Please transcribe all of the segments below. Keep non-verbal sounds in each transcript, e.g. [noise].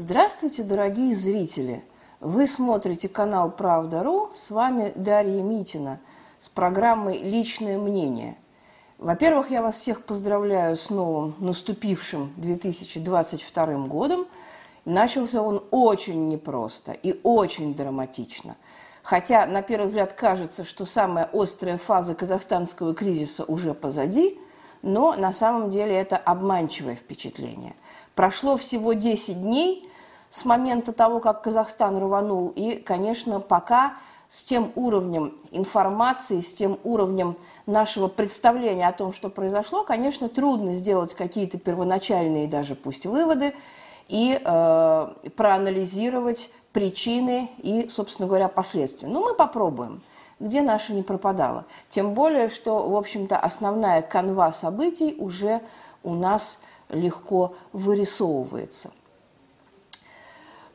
Здравствуйте, дорогие зрители! Вы смотрите канал «Правда.ру». С вами Дарья Митина с программой «Личное мнение». Во-первых, я вас всех поздравляю с новым наступившим 2022 годом. Начался он очень непросто и очень драматично. Хотя, на первый взгляд, кажется, что самая острая фаза казахстанского кризиса уже позади, но на самом деле это обманчивое впечатление. Прошло всего 10 дней с момента того, как Казахстан рванул, и, конечно, пока с тем уровнем информации, с тем уровнем нашего представления о том, что произошло, конечно, трудно сделать какие-то первоначальные даже пусть выводы и э, проанализировать причины и, собственно говоря, последствия. Но мы попробуем, где наша не пропадала. Тем более, что, в общем-то, основная канва событий уже у нас легко вырисовывается.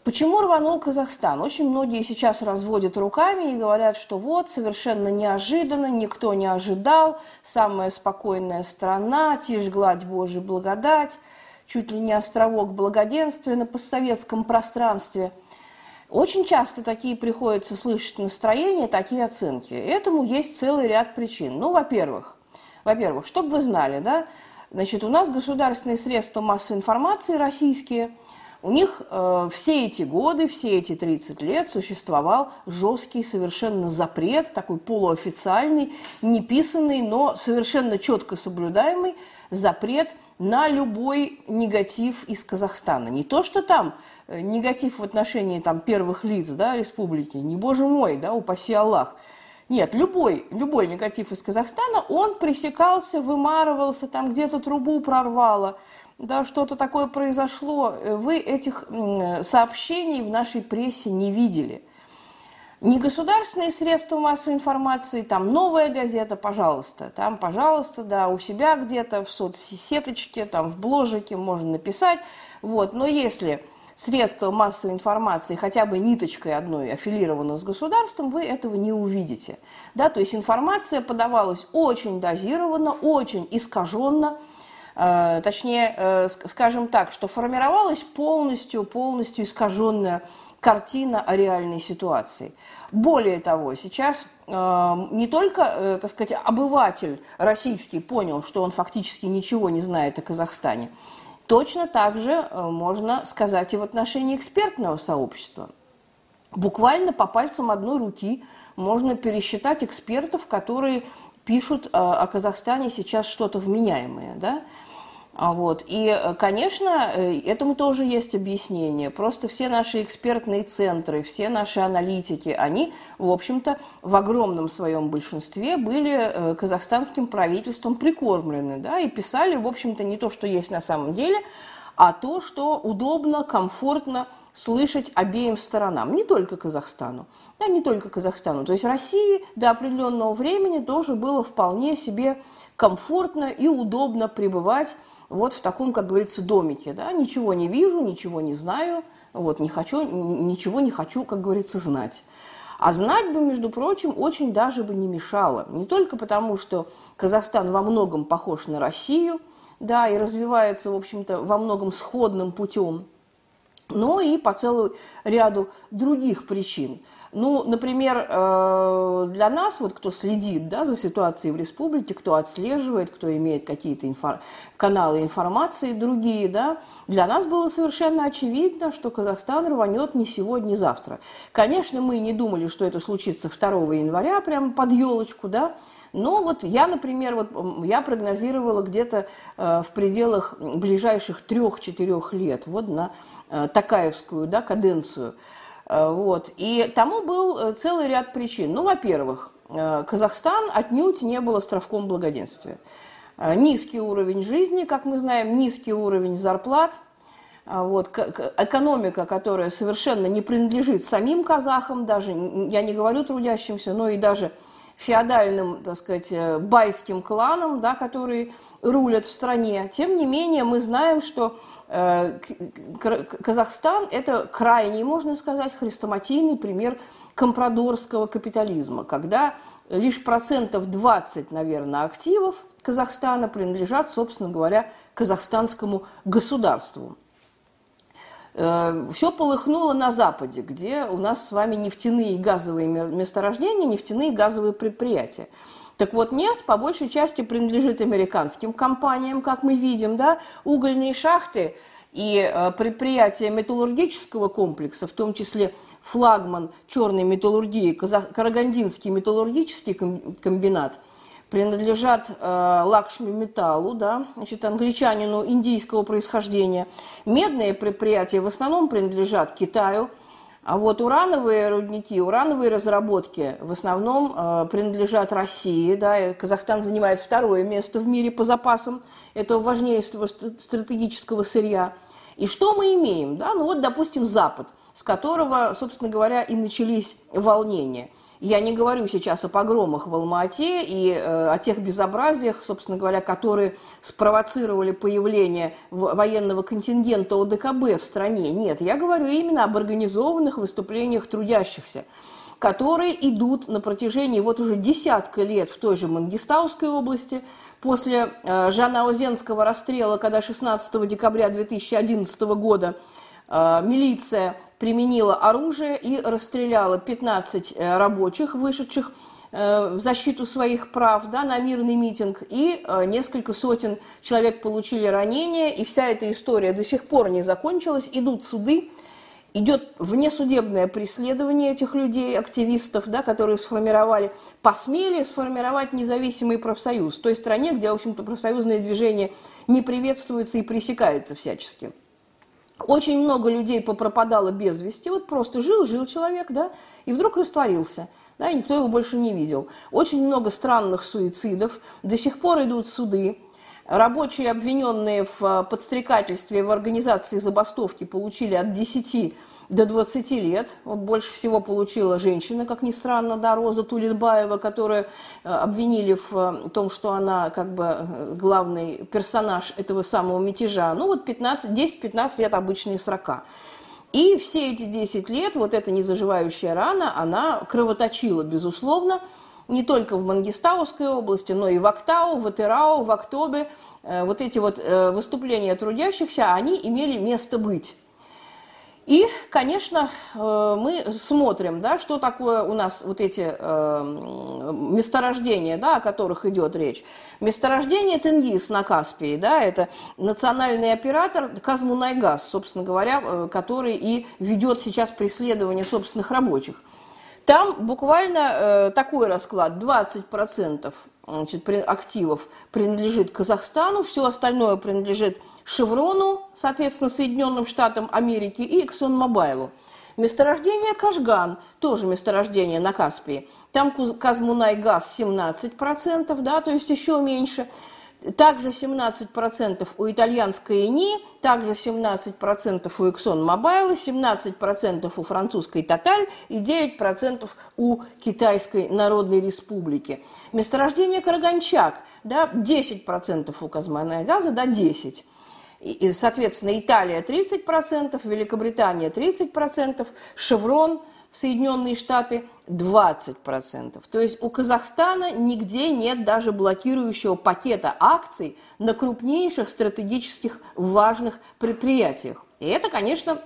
Почему рванул Казахстан? Очень многие сейчас разводят руками и говорят, что вот, совершенно неожиданно, никто не ожидал, самая спокойная страна, тишь гладь Божья благодать, чуть ли не островок благоденствия на постсоветском пространстве. Очень часто такие приходится слышать настроения, такие оценки. Этому есть целый ряд причин. Ну, во-первых, во-первых, чтобы вы знали, да, значит, у нас государственные средства массовой информации российские – у них э, все эти годы, все эти 30 лет существовал жесткий совершенно запрет, такой полуофициальный, неписанный, но совершенно четко соблюдаемый запрет на любой негатив из Казахстана. Не то, что там э, негатив в отношении там, первых лиц да, республики, не боже мой, да, упаси Аллах. Нет, любой, любой негатив из Казахстана, он пресекался, вымарывался, там где-то трубу прорвало – да, что-то такое произошло, вы этих сообщений в нашей прессе не видели. Не государственные средства массовой информации, там новая газета, пожалуйста, там, пожалуйста, да, у себя где-то в соцсеточке, там в бложике можно написать, вот, но если средство массовой информации хотя бы ниточкой одной аффилировано с государством, вы этого не увидите. Да, то есть информация подавалась очень дозированно, очень искаженно, Э, точнее, э, скажем так, что формировалась полностью, полностью искаженная картина о реальной ситуации. Более того, сейчас э, не только, так сказать, обыватель российский понял, что он фактически ничего не знает о Казахстане, точно так же можно сказать и в отношении экспертного сообщества. Буквально по пальцам одной руки можно пересчитать экспертов, которые пишут о Казахстане сейчас что-то вменяемое. Да? А вот. И, э, конечно, э, этому тоже есть объяснение. Просто все наши экспертные центры, все наши аналитики, они, в общем-то, в огромном своем большинстве были э, казахстанским правительством прикормлены, да, и писали, в общем-то, не то, что есть на самом деле, а то, что удобно, комфортно слышать обеим сторонам, не только Казахстану, да, не только Казахстану. То есть России до определенного времени тоже было вполне себе комфортно и удобно пребывать вот в таком, как говорится, домике, да, ничего не вижу, ничего не знаю, вот, не хочу, ничего не хочу, как говорится, знать. А знать бы, между прочим, очень даже бы не мешало. Не только потому, что Казахстан во многом похож на Россию, да, и развивается, в общем-то, во многом сходным путем, но и по целому ряду других причин. Ну, например, э, для нас, вот кто следит да, за ситуацией в республике, кто отслеживает, кто имеет какие-то инфор... каналы информации другие, да, для нас было совершенно очевидно, что Казахстан рванет не сегодня, не завтра. Конечно, мы не думали, что это случится 2 января, прямо под елочку, да, но вот я, например, вот я прогнозировала где-то э, в пределах ближайших трех-четырех лет, вот на э, Такаевскую да, каденцию. Э, вот. И тому был целый ряд причин. Ну, во-первых, Казахстан отнюдь не был островком благоденствия. Низкий уровень жизни, как мы знаем, низкий уровень зарплат, вот, экономика, которая совершенно не принадлежит самим казахам, даже, я не говорю трудящимся, но и даже феодальным, так сказать, байским кланам, да, которые рулят в стране. Тем не менее, мы знаем, что Э, Казахстан – это крайний, можно сказать, хрестоматийный пример компрадорского капитализма, когда лишь процентов 20, наверное, активов Казахстана принадлежат, собственно говоря, казахстанскому государству. Э, все полыхнуло на Западе, где у нас с вами нефтяные и газовые месторождения, нефтяные и газовые предприятия. Так вот, нефть по большей части принадлежит американским компаниям, как мы видим, да, угольные шахты и э, предприятия металлургического комплекса, в том числе флагман черной металлургии, Карагандинский металлургический комбинат – принадлежат э, Лакшми Металлу, да, значит, англичанину индийского происхождения. Медные предприятия в основном принадлежат Китаю, а вот урановые рудники, урановые разработки в основном э, принадлежат России. Да, и Казахстан занимает второе место в мире по запасам этого важнейшего стратегического сырья. И что мы имеем? Да? Ну вот, допустим, Запад, с которого, собственно говоря, и начались волнения – я не говорю сейчас о погромах в Алма-Ате и э, о тех безобразиях, собственно говоря, которые спровоцировали появление военного контингента ОДКБ в стране. Нет, я говорю именно об организованных выступлениях трудящихся которые идут на протяжении вот уже десятка лет в той же Мангистауской области, после э, Жанаозенского расстрела, когда 16 декабря 2011 года милиция применила оружие и расстреляла 15 э, рабочих, вышедших э, в защиту своих прав да, на мирный митинг, и э, несколько сотен человек получили ранения, и вся эта история до сих пор не закончилась, идут суды, идет внесудебное преследование этих людей, активистов, да, которые сформировали, посмели сформировать независимый профсоюз. В той стране, где, в общем-то, профсоюзное движение не приветствуется и пресекается всячески. Очень много людей попропадало без вести, вот просто жил, жил человек, да, и вдруг растворился, да, и никто его больше не видел. Очень много странных суицидов, до сих пор идут суды, Рабочие, обвиненные в э, подстрекательстве в организации забастовки, получили от 10 до 20 лет. Вот больше всего получила женщина, как ни странно, да, Роза Тулитбаева, которую э, обвинили в э, том, что она как бы э, главный персонаж этого самого мятежа. Ну вот 15, 10-15 лет обычные срока. И все эти 10 лет, вот эта незаживающая рана, она кровоточила, безусловно, не только в Мангистауской области, но и в Актау, в Атерау, в Актобе. Вот эти вот выступления трудящихся, они имели место быть. И, конечно, э, мы смотрим, да, что такое у нас вот эти э, месторождения, да, о которых идет речь. Месторождение Тенгиз на Каспии, да, это национальный оператор Казмунайгаз, собственно говоря, э, который и ведет сейчас преследование собственных рабочих. Там буквально такой расклад, 20% значит, активов принадлежит Казахстану, все остальное принадлежит Шеврону, соответственно, Соединенным Штатам Америки и ExxonMobil. Месторождение Кашган, тоже месторождение на Каспии. Там Казмунай газ 17%, да, то есть еще меньше. Также 17% у итальянской ИНИ, также 17% у ExxonMobil, 17% у французской Total и 9% у Китайской Народной Республики. Месторождение Караганчак, да, 10% у Казмана газа, да, 10%. И, соответственно, Италия 30%, Великобритания 30%, Шеврон – Соединенные Штаты 20%. То есть у Казахстана нигде нет даже блокирующего пакета акций на крупнейших стратегических важных предприятиях. И это, конечно,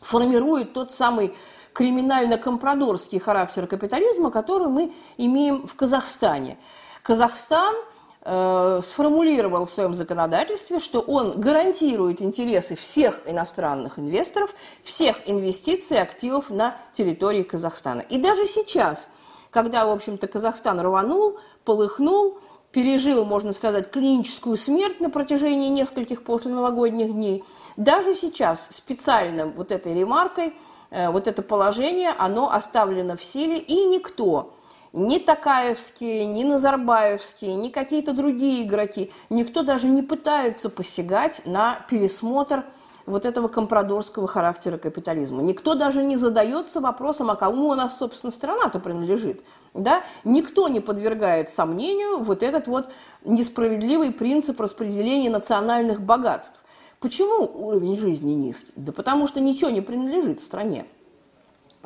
формирует тот самый криминально-компрадорский характер капитализма, который мы имеем в Казахстане. Казахстан – Э, сформулировал в своем законодательстве, что он гарантирует интересы всех иностранных инвесторов, всех инвестиций и активов на территории Казахстана. И даже сейчас, когда, в общем-то, Казахстан рванул, полыхнул, пережил, можно сказать, клиническую смерть на протяжении нескольких после новогодних дней, даже сейчас специально вот этой ремаркой, э, вот это положение, оно оставлено в силе, и никто ни Такаевские, ни Назарбаевские, ни какие-то другие игроки, никто даже не пытается посягать на пересмотр вот этого компрадорского характера капитализма. Никто даже не задается вопросом, а кому у нас, собственно, страна-то принадлежит. Да? Никто не подвергает сомнению вот этот вот несправедливый принцип распределения национальных богатств. Почему уровень жизни низкий? Да потому что ничего не принадлежит стране.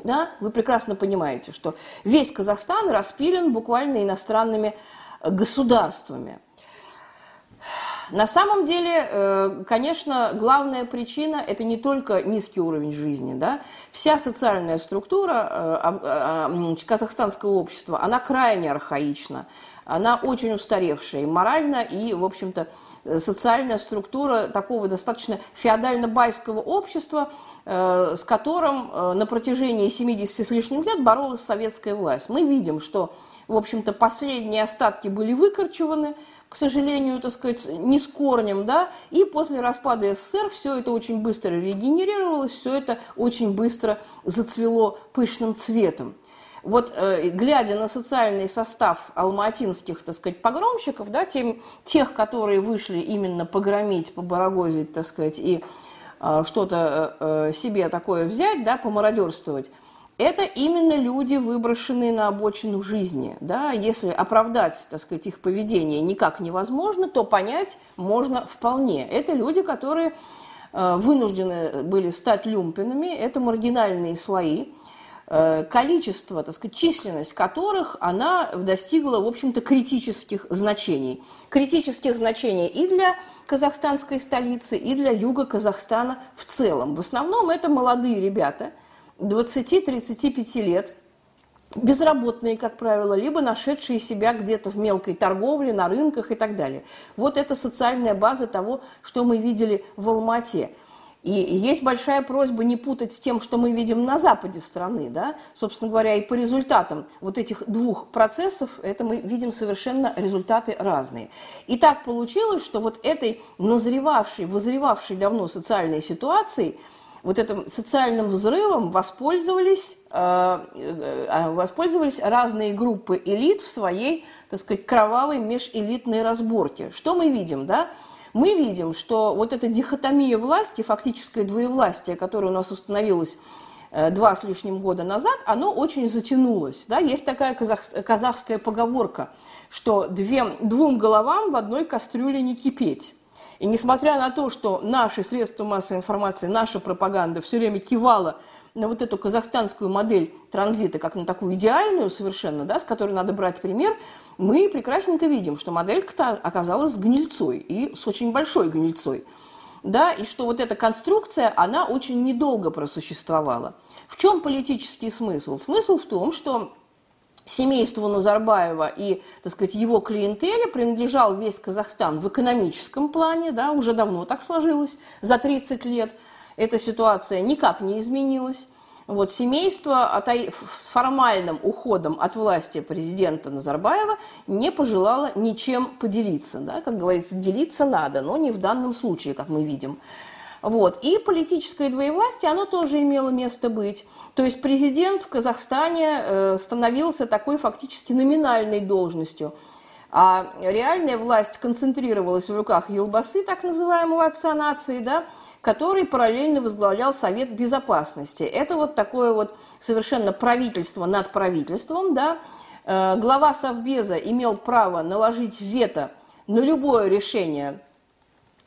Да? Вы прекрасно понимаете, что весь Казахстан распилен буквально иностранными государствами. на самом деле, э, конечно, главная причина – это не только низкий уровень жизни. Да? Вся социальная структура э, казахстанского общества, она крайне архаична, она очень устаревшая и морально, и, в общем-то, социальная структура такого достаточно феодально-байского общества, с которым на протяжении 70 с лишним лет боролась советская власть. Мы видим, что, в общем-то, последние остатки были выкорчеваны – к сожалению, так сказать, не с корнем, да, и после распада СССР все это очень быстро регенерировалось, все это очень быстро зацвело пышным цветом. Вот э, глядя на социальный состав алматинских, так сказать, погромщиков, да, тем, тех, которые вышли именно погромить, побарагозить, так сказать, и э, что-то э, э себе такое взять, да, помародерствовать, это именно люди, выброшенные на обочину жизни. Да? Если оправдать, так сказать, их поведение никак невозможно, то понять можно вполне. Это люди, которые э, вынуждены были стать люмпинами, это маргинальные слои, количество, так сказать, численность которых она достигла, в общем-то, критических значений. Критических значений и для казахстанской столицы, и для юга Казахстана в целом. В основном это молодые ребята – 20-35 лет, безработные, как правило, либо нашедшие себя где-то в мелкой торговле, на рынках и так далее. Вот это социальная база того, что мы видели в Алмате. И есть большая просьба не путать с тем, что мы видим на западе страны. Да? Собственно говоря, и по результатам вот этих двух процессов это мы видим совершенно результаты разные. И так получилось, что вот этой назревавшей, возревавшей давно социальной ситуацией – вот этим социальным взрывом воспользовались, э, э, воспользовались разные группы элит в своей, так сказать, кровавой межэлитной разборке. Что мы видим, да? Мы видим, что вот эта дихотомия власти, фактическое двоевластие, которое у нас установилось э, два с лишним года назад, оно очень затянулось. Да? Есть такая казах, казахская поговорка, что две, двум головам в одной кастрюле не кипеть. И несмотря на то, что наши средства массовой информации, наша пропаганда все время кивала на вот эту казахстанскую модель транзита, как на такую идеальную совершенно, да, с которой надо брать пример, мы прекрасненько видим, что моделька-то оказалась гнильцой, и с очень большой гнильцой. Да, и что вот эта конструкция, она очень недолго просуществовала. В чем политический смысл? Смысл в том, что семейству Назарбаева и, так сказать, его клиентеле принадлежал весь Казахстан в экономическом плане, да, уже давно так сложилось, за 30 лет эта ситуация никак не изменилась. Вот, семейство с формальным уходом от власти президента Назарбаева не пожелало ничем поделиться. Да? Как говорится, делиться надо, но не в данном случае, как мы видим. Вот. И политическое двоевластие, оно тоже имело место быть. То есть президент в Казахстане э, становился такой фактически номинальной должностью. А реальная власть концентрировалась в руках Елбасы, так называемого отца нации, да, который параллельно возглавлял Совет Безопасности. Это вот такое вот совершенно правительство над правительством. Да. Э, глава Совбеза имел право наложить вето на любое решение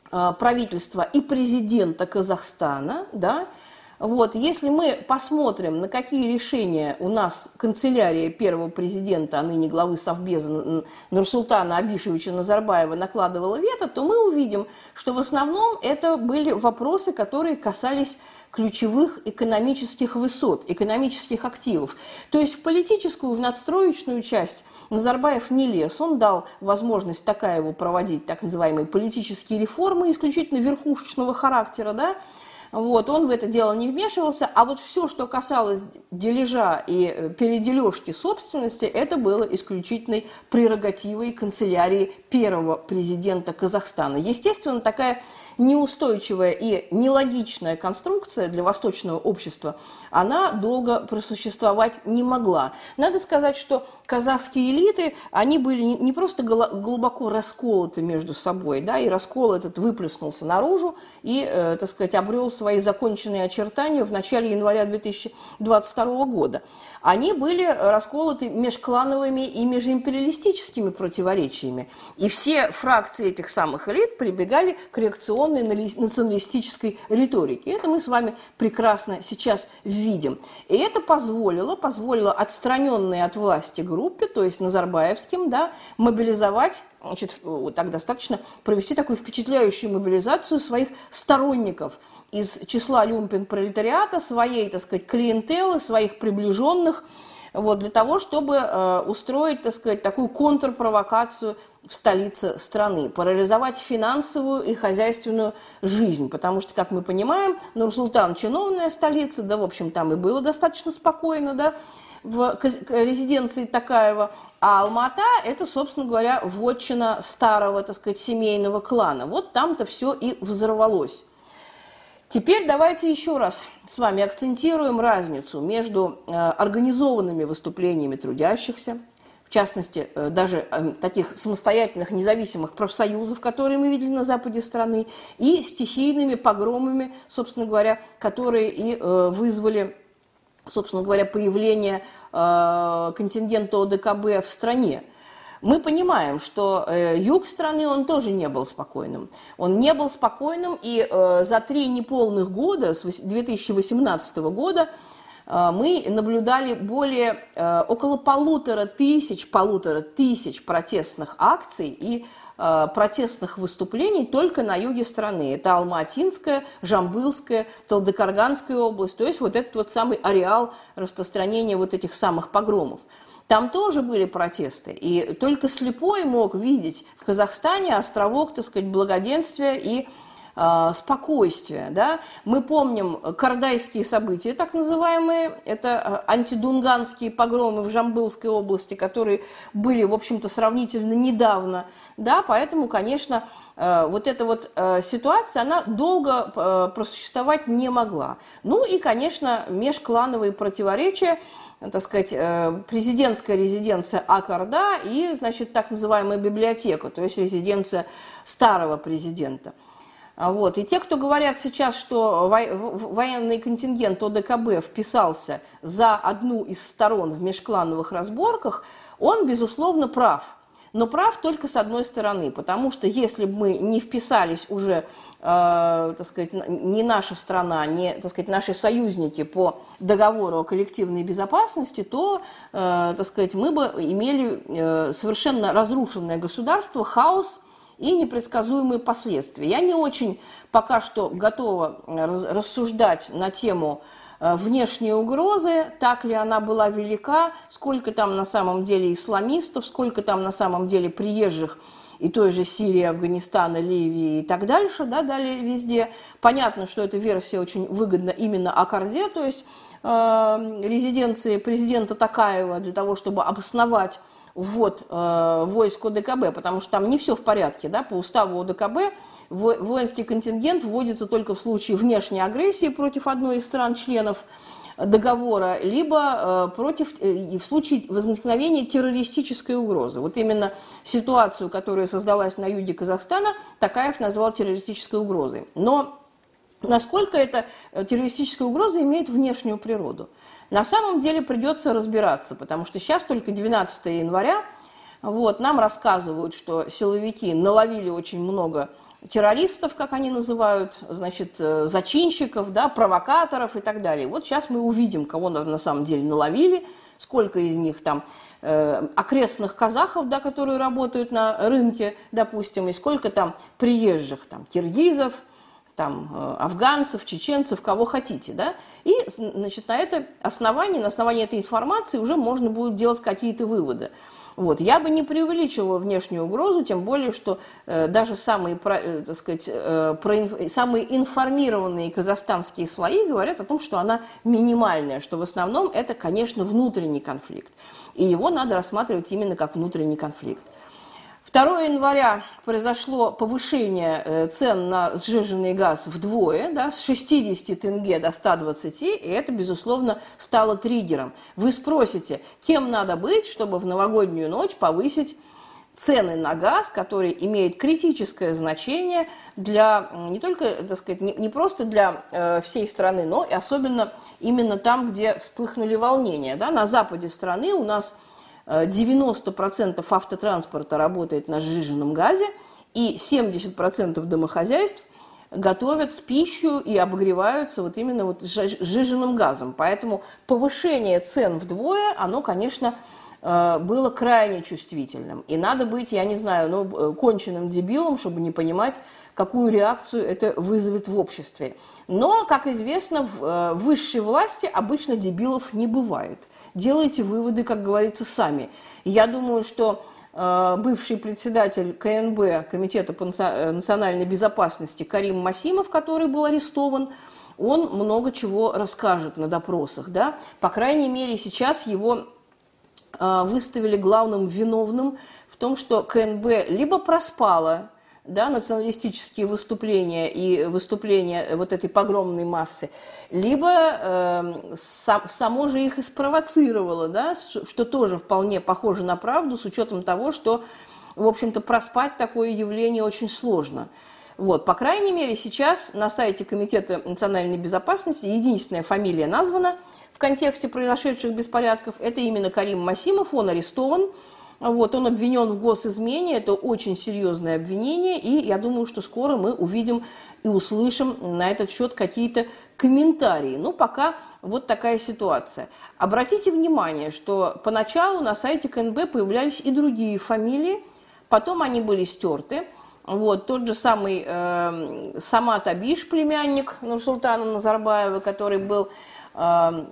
Э, правительства и президента Казахстана, да, вот, если мы посмотрим, на какие решения у нас канцелярия первого президента, а ныне главы Совбеза Нурсултана Абишевича Назарбаева накладывала вето, то мы увидим, что в основном это были вопросы, которые касались ключевых экономических высот, экономических активов. То есть в политическую, в надстроечную часть Назарбаев не лез. Он дал возможность такая его проводить, так называемые политические реформы исключительно верхушечного характера, да, вот, он в это дело не вмешивался, а вот все, что касалось дележа и э, передележки собственности, это было исключительной прерогативой канцелярии первого президента Казахстана. Естественно, такая неустойчивая и нелогичная конструкция для восточного общества, она долго просуществовать не могла. Надо сказать, что казахские элиты, они были не просто глубоко расколоты между собой, да, и раскол этот выплеснулся наружу и, э, так сказать, обрел свои законченные очертания в начале января 2022 года. Они были расколоты межклановыми и межимпериалистическими противоречиями. И все фракции этих самых элит прибегали к традиционной националистической риторики. Это мы с вами прекрасно сейчас видим. И это позволило, позволило отстраненной от власти группе, то есть Назарбаевским, да, мобилизовать значит, так достаточно провести такую впечатляющую мобилизацию своих сторонников из числа люмпен-пролетариата, своей, так сказать, клиентелы, своих приближенных, вот, для того, чтобы э, устроить, так сказать, такую контрпровокацию в столице страны, парализовать финансовую и хозяйственную жизнь, потому что, как мы понимаем, Нур-Султан – чиновная столица, да, в общем, там и было достаточно спокойно, да, в резиденции Такаева, а Алмата – это, собственно говоря, вотчина старого, так сказать, семейного клана. Вот там-то все и взорвалось. Теперь давайте еще раз с вами акцентируем разницу между э, организованными выступлениями трудящихся, в частности, э, даже э, таких самостоятельных независимых профсоюзов, которые мы видели на западе страны, и стихийными погромами, собственно говоря, которые и вызвали, собственно говоря, появление контингента ОДКБ в стране. Мы понимаем, что э, юг страны, он тоже не был спокойным. Он не был спокойным, и э, за три неполных года, с 2018 года, э, мы наблюдали более, э, около полутора тысяч, полутора тысяч протестных акций и э, протестных выступлений только на юге страны. Это Алматинская, Жамбылская, Талдыкарганская область, то есть вот этот вот самый ареал распространения вот этих самых погромов. Там тоже были протесты, и только слепой мог видеть в Казахстане островок, так сказать, благоденствия и э, спокойствия. Да? Мы помним кардайские события, так называемые, это а, антидунганские погромы в Жамбылской области, которые были, в общем-то, сравнительно недавно. Да? Поэтому, конечно, э, вот эта вот э, ситуация, она долго э, просуществовать не могла. Ну и, конечно, межклановые противоречия – так сказать, э, президентская резиденция Акарда и, значит, так называемая библиотека, то есть резиденция старого президента. А вот. И те, кто говорят сейчас, что военный контингент ОДКБ вписался за одну из сторон в межклановых разборках, он, безусловно, прав – но прав только с одной стороны, потому что если бы мы не вписались уже, э, так сказать, не наша страна, не, так сказать, наши союзники по договору о коллективной безопасности, то, э, так сказать, мы бы имели э, совершенно разрушенное государство, хаос и непредсказуемые последствия. Я не очень пока что готова рассуждать на тему Э, внешние угрозы, так ли она была велика, сколько там на самом деле исламистов, сколько там на самом деле приезжих и той же Сирии, Афганистана, Ливии и так дальше, да, далее везде. Понятно, что эта версия очень выгодна именно Аккорде, то есть э, резиденции президента Такаева для того, чтобы обосновать ввод э, войск ОДКБ, потому что там не все в порядке, да, по уставу ОДКБ воинский контингент вводится только в случае внешней агрессии против одной из стран-членов договора, либо э, против, э, в случае возникновения террористической угрозы. Вот именно ситуацию, которая создалась на юге Казахстана, Такаев назвал террористической угрозой. Но насколько эта э, террористическая угроза имеет внешнюю природу? На самом деле придется разбираться, потому что сейчас только 12 января, вот, нам рассказывают, что силовики наловили очень много террористов, как они называют, значит, э, зачинщиков, да, провокаторов и так далее. Вот сейчас мы увидим, кого на самом деле наловили, сколько из них там э, окрестных казахов, да, которые работают на рынке, допустим, и сколько там приезжих, там, киргизов, там, э, афганцев, чеченцев, кого хотите, да, и, значит, на это основании, на основании этой информации уже можно будет делать какие-то выводы. Вот. Я бы не преувеличивала внешнюю угрозу, тем более, что э, даже самые, э, так сказать, э, про, самые информированные казахстанские слои говорят о том, что она минимальная, что в основном это, конечно, внутренний конфликт. И его надо рассматривать именно как внутренний конфликт. 2 января произошло повышение э, цен на сжиженный газ вдвое, да, с 60 тенге до 120, и это, безусловно, стало триггером. Вы спросите, кем надо быть, чтобы в новогоднюю ночь повысить цены на газ, который имеет критическое значение для не только, так сказать, не, не просто для э, всей страны, но и особенно именно там, где вспыхнули волнения. Да? На западе страны у нас 90% автотранспорта работает на сжиженном газе, и 70% домохозяйств готовят пищу и обогреваются вот именно вот сжиженным газом. Поэтому повышение цен вдвое, оно, конечно, э, было крайне чувствительным. И надо быть, я не знаю, ну, конченным дебилом, чтобы не понимать, какую реакцию это вызовет в обществе. Но, как известно, в высшей власти обычно дебилов не бывает. Делайте выводы, как говорится, сами. Я думаю, что бывший председатель КНБ, Комитета по национальной безопасности Карим Масимов, который был арестован, он много чего расскажет на допросах. Да? По крайней мере, сейчас его а, выставили главным виновным в том, что КНБ либо проспала да, националистические выступления и выступления вот этой погромной массы, либо э, сам, само же их и спровоцировало, да, что тоже вполне похоже на правду, с учетом того, что, в общем-то, проспать такое явление очень сложно. Вот, по крайней мере, сейчас на сайте Комитета национальной безопасности единственная фамилия названа в контексте произошедших беспорядков. Это именно Карим Масимов, он арестован. Вот, он обвинен в госизмене, это очень серьезное обвинение, и я думаю, что скоро мы увидим и услышим на этот счет какие-то комментарии. Ну, пока вот такая ситуация. Обратите внимание, что поначалу на сайте КНБ появлялись и другие фамилии, потом они были стерты – вот, тот же самый э, Самат Абиш, племянник Нурсултана Назарбаева, который был э,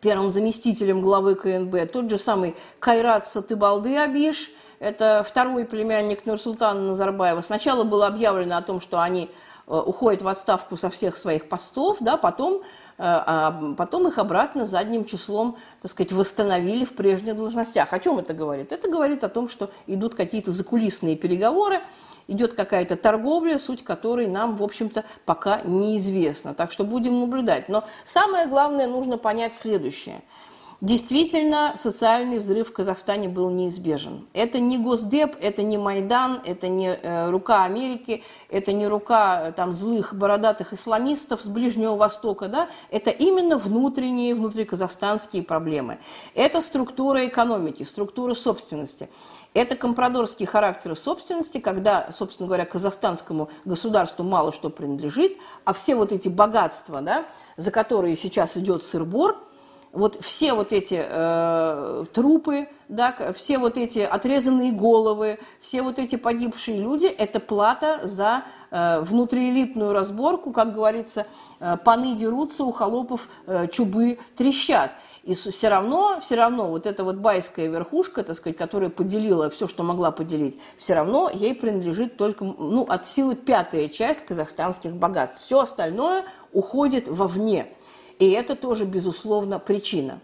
первым заместителем главы КНБ, тот же самый Кайрат Сатыбалды Абиш, это второй племянник Нурсултана Назарбаева. Сначала было объявлено о том, что они э, уходят в отставку со всех своих постов, да, потом, э, а потом их обратно задним числом, так сказать, восстановили в прежних должностях. О чем это говорит? Это говорит о том, что идут какие-то закулисные переговоры, идет какая-то торговля, суть которой нам, в общем-то, пока неизвестна. Так что будем наблюдать. Но самое главное, нужно понять следующее – Действительно, социальный взрыв в Казахстане был неизбежен. Это не Госдеп, это не Майдан, это не э, рука Америки, это не рука э, там, злых бородатых исламистов с Ближнего Востока. Да? Это именно внутренние, внутриказахстанские проблемы. Это структура экономики, структура собственности. Это компрадорский характер собственности, когда, собственно говоря, казахстанскому государству мало что принадлежит, а все вот эти богатства, да, за которые сейчас идет сырбор – вот все вот эти э, трупы, да, все вот эти отрезанные головы, все вот эти погибшие люди – это плата за э, внутриэлитную разборку, как говорится, э, паны дерутся, у холопов э, чубы трещат. И все равно, все равно вот эта вот байская верхушка, так сказать, которая поделила все, что могла поделить, все равно ей принадлежит только ну, от силы пятая часть казахстанских богатств. Все остальное уходит вовне – и это тоже, безусловно, причина.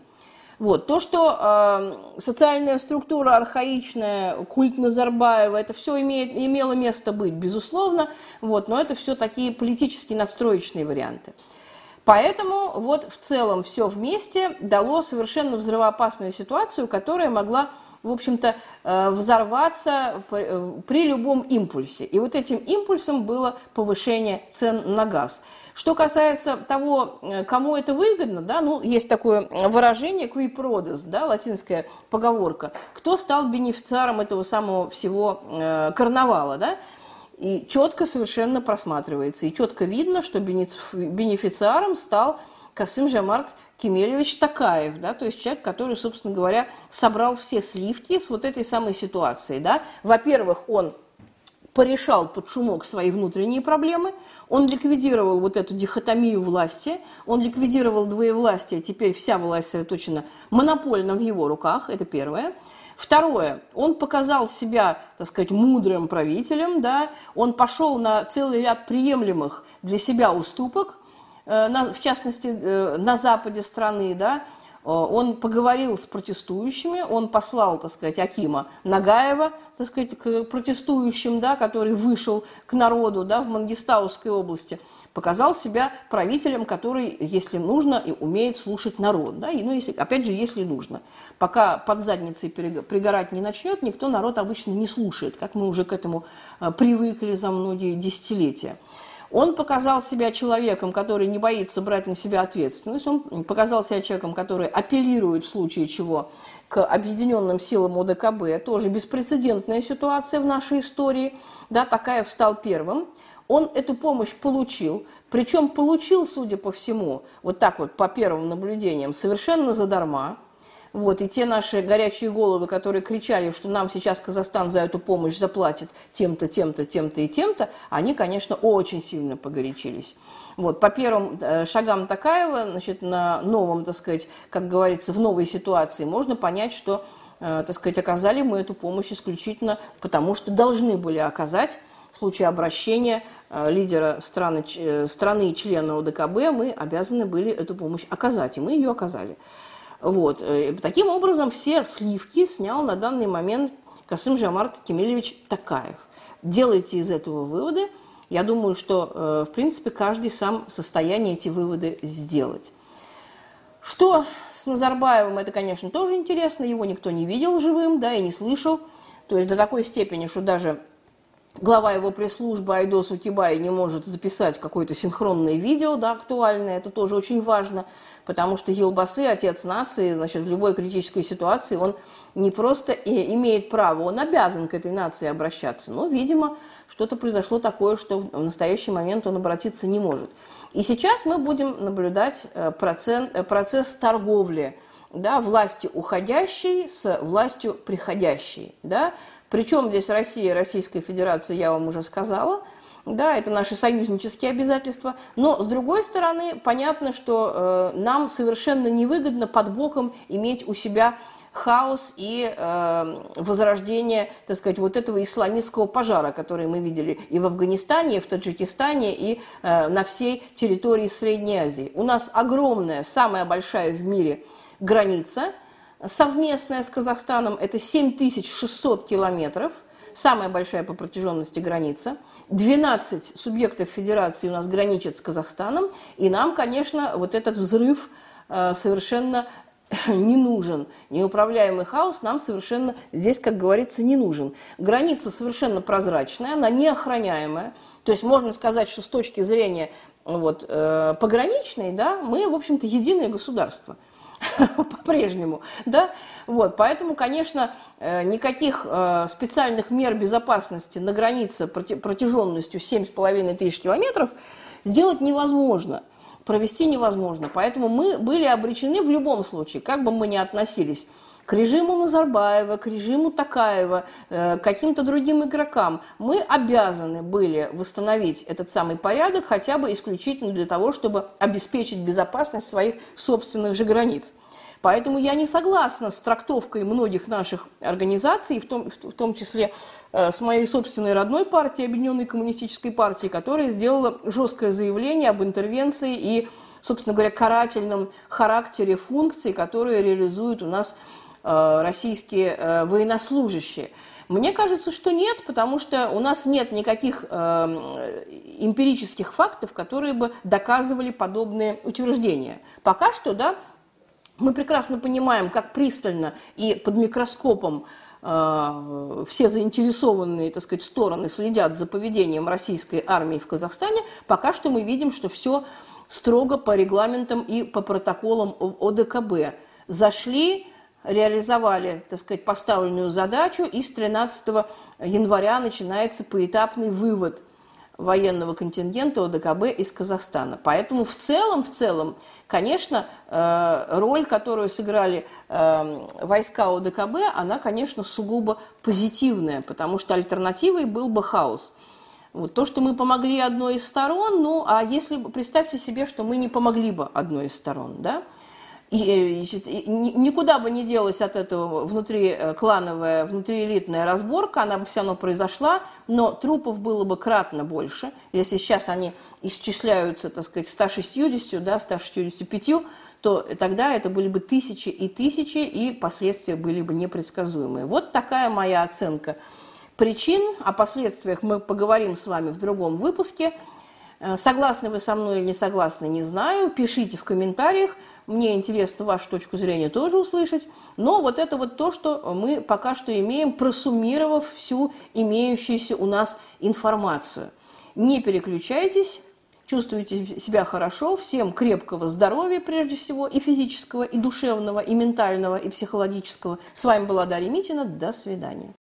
Вот. То, что э, социальная структура архаичная, культ Назарбаева, это все имеет, имело место быть, безусловно, вот, но это все такие политически надстроечные варианты. Поэтому вот в целом все вместе дало совершенно взрывоопасную ситуацию, которая могла в общем-то, э, взорваться э, при любом импульсе. И вот этим импульсом было повышение цен на газ. Что касается того, э, кому это выгодно, да, ну, есть такое выражение «qui prodis», да, латинская поговорка. Кто стал бенефициаром этого самого всего карнавала, да? И четко совершенно просматривается. И четко видно, что бенефициаром стал Касым Жамарт Кемельевич Такаев, да, то есть человек, который, собственно говоря, собрал все сливки с вот этой самой ситуацией. Да. Во-первых, он порешал под шумок свои внутренние проблемы, он ликвидировал вот эту дихотомию власти, он ликвидировал двоевластие, теперь вся власть сосредоточена монопольно в его руках, это первое. Второе, он показал себя, так сказать, мудрым правителем, да, он пошел на целый ряд приемлемых для себя уступок, в частности, э, на западе страны, да, э, он поговорил с протестующими, он послал, так сказать, Акима Нагаева, так сказать, к протестующим, да, который вышел к народу да, в Мангистауской области, показал себя правителем, который, если нужно, и умеет слушать народ. Да, и, ну, если, опять же, если нужно. Пока под задницей пригорать не начнет, никто народ обычно не слушает, как мы уже к этому привыкли за многие десятилетия. Он показал себя человеком, который не боится брать на себя ответственность. Он показал себя человеком, который апеллирует в случае чего к объединенным силам ОДКБ. Тоже беспрецедентная ситуация в нашей истории. Да, Такаев стал первым. Он эту помощь получил, причем получил, судя по всему, вот так вот по первым наблюдениям, совершенно задарма. Вот, и те наши горячие головы, которые кричали, что нам сейчас Казахстан за эту помощь заплатит тем-то, тем-то, тем-то и тем-то, они, конечно, очень сильно погорячились. Вот, по первым э, шагам Такаева, значит, на новом, так сказать, как говорится, в новой ситуации можно понять, что, э, так сказать, оказали мы эту помощь исключительно потому, что должны были оказать в случае обращения э, лидера страны, страны и члена ОДКБ мы обязаны были эту помощь оказать, и мы ее оказали. Вот. Э, таким образом, все сливки снял на данный момент Касым Жамарт Кемельевич Такаев. Делайте из этого выводы. Я думаю, что, э, в принципе, каждый сам в состоянии эти выводы сделать. Что с Назарбаевым, это, конечно, тоже интересно. Его никто не видел живым, да, и не слышал. То есть до такой степени, что даже глава его пресс-службы Айдос Укибай не может записать какое-то синхронное видео, да, актуальное. Это тоже очень важно потому что Елбасы, отец нации, значит, в любой критической ситуации он не просто имеет право, он обязан к этой нации обращаться. Но, видимо, что-то произошло такое, что в настоящий момент он обратиться не может. И сейчас мы будем наблюдать э, процент, э, процесс торговли да, власти уходящей с властью приходящей. Да? Причем здесь Россия, Российская Федерация, я вам уже сказала – да, это наши союзнические обязательства, но с другой стороны, понятно, что э, нам совершенно невыгодно под боком иметь у себя хаос и э, возрождение, так сказать, вот этого исламистского пожара, который мы видели и в Афганистане, и в Таджикистане, и э, на всей территории Средней Азии. У нас огромная, самая большая в мире граница, совместная с Казахстаном, это 7600 километров – самая большая по протяженности граница. 12 субъектов федерации у нас граничат с Казахстаном, и нам, конечно, вот этот взрыв э, совершенно [coughs] не нужен. Неуправляемый хаос нам совершенно здесь, как говорится, не нужен. Граница совершенно прозрачная, она неохраняемая. То есть можно сказать, что с точки зрения вот, э, пограничной, да, мы, в общем-то, единое государство. [laughs] по-прежнему, да, вот, поэтому, конечно, э, никаких э, специальных мер безопасности на границе протяженностью 7,5 тысяч километров сделать невозможно, провести невозможно, поэтому мы были обречены в любом случае, как бы мы ни относились к режиму Назарбаева, к режиму Такаева, э, к каким-то другим игрокам, мы обязаны были восстановить этот самый порядок хотя бы исключительно для того, чтобы обеспечить безопасность своих собственных же границ. Поэтому я не согласна с трактовкой многих наших организаций, в том, в том числе э, с моей собственной родной партией, Объединенной коммунистической партии, которая сделала жесткое заявление об интервенции и, собственно говоря, карательном характере функций, которые реализуют у нас российские э, военнослужащие. Мне кажется, что нет, потому что у нас нет никаких э, эмпирических фактов, которые бы доказывали подобные утверждения. Пока что, да, мы прекрасно понимаем, как пристально и под микроскопом все заинтересованные, так сказать, стороны следят за поведением российской армии в Казахстане, пока что мы видим, что все строго по регламентам и по протоколам ОДКБ. Зашли, реализовали, так сказать, поставленную задачу, и с 13 января начинается поэтапный вывод военного контингента ОДКБ из Казахстана. Поэтому в целом, в целом, конечно, э, роль, которую сыграли э, войска ОДКБ, она, конечно, сугубо позитивная, потому что альтернативой был бы хаос. Вот то, что мы помогли одной из сторон, ну, а если, представьте себе, что мы не помогли бы одной из сторон, да, и, значит, никуда бы не делась от этого внутри э, клановая, внутриэлитная разборка, она бы все равно произошла, но трупов было бы кратно больше. Если сейчас они исчисляются, так сказать, 160, да, 165, то тогда это были бы тысячи и тысячи, и последствия были бы непредсказуемые. Вот такая моя оценка причин. О последствиях мы поговорим с вами в другом выпуске. Э, согласны вы со мной или не согласны, не знаю. Пишите в комментариях. Мне интересно вашу точку зрения тоже услышать. Но вот это вот то, что мы пока что имеем, просуммировав всю имеющуюся у нас информацию. Не переключайтесь, чувствуйте себя хорошо, всем крепкого здоровья прежде всего, и физического, и душевного, и ментального, и психологического. С вами была Дарья Митина. До свидания.